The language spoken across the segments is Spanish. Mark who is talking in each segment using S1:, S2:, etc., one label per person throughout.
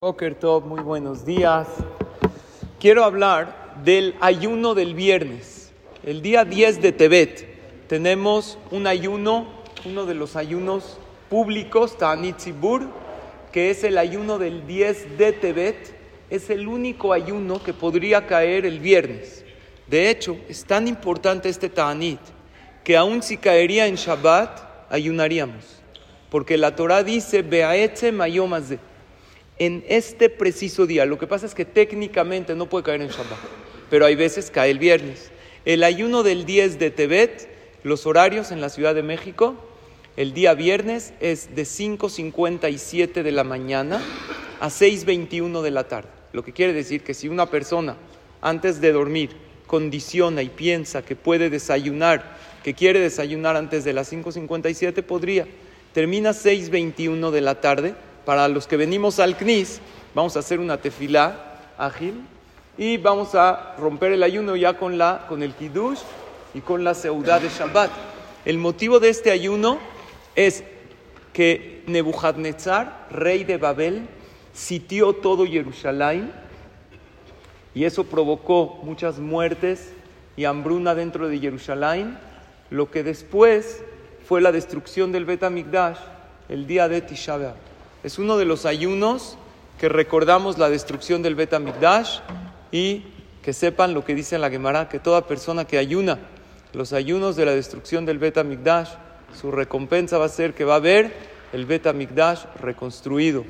S1: Boker Top, muy buenos días. Quiero hablar del ayuno del viernes. El día 10 de Tebet tenemos un ayuno, uno de los ayunos públicos, Ta'anit que es el ayuno del 10 de Tebet. Es el único ayuno que podría caer el viernes. De hecho, es tan importante este Ta'anit que aun si caería en Shabbat, ayunaríamos. Porque la Torah dice, Beaetze mayomazeh en este preciso día. Lo que pasa es que técnicamente no puede caer en Shabbat, pero hay veces cae el viernes. El ayuno del 10 de Tebet, los horarios en la Ciudad de México, el día viernes es de 5.57 de la mañana a 6.21 de la tarde. Lo que quiere decir que si una persona antes de dormir condiciona y piensa que puede desayunar, que quiere desayunar antes de las 5.57, podría. Termina 6.21 de la tarde para los que venimos al CNIS, vamos a hacer una tefilá ágil y vamos a romper el ayuno ya con, la, con el kiddush y con la seudá de Shabbat. El motivo de este ayuno es que Nebuchadnezzar, rey de Babel, sitió todo Jerusalén y eso provocó muchas muertes y hambruna dentro de Jerusalén, lo que después fue la destrucción del Bet el día de Tisha. Es uno de los ayunos que recordamos la destrucción del Bet y que sepan lo que dice en la Gemara, que toda persona que ayuna los ayunos de la destrucción del Bet su recompensa va a ser que va a ver el Bet reconstruido.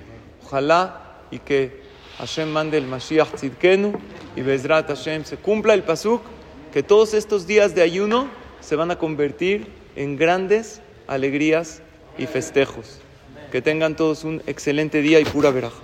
S1: Ojalá y que Hashem mande el Mashiach Tzidkenu y Bezrat Hashem se cumpla el pasuk, que todos estos días de ayuno se van a convertir en grandes alegrías y festejos. Que tengan todos un excelente día y pura veraja.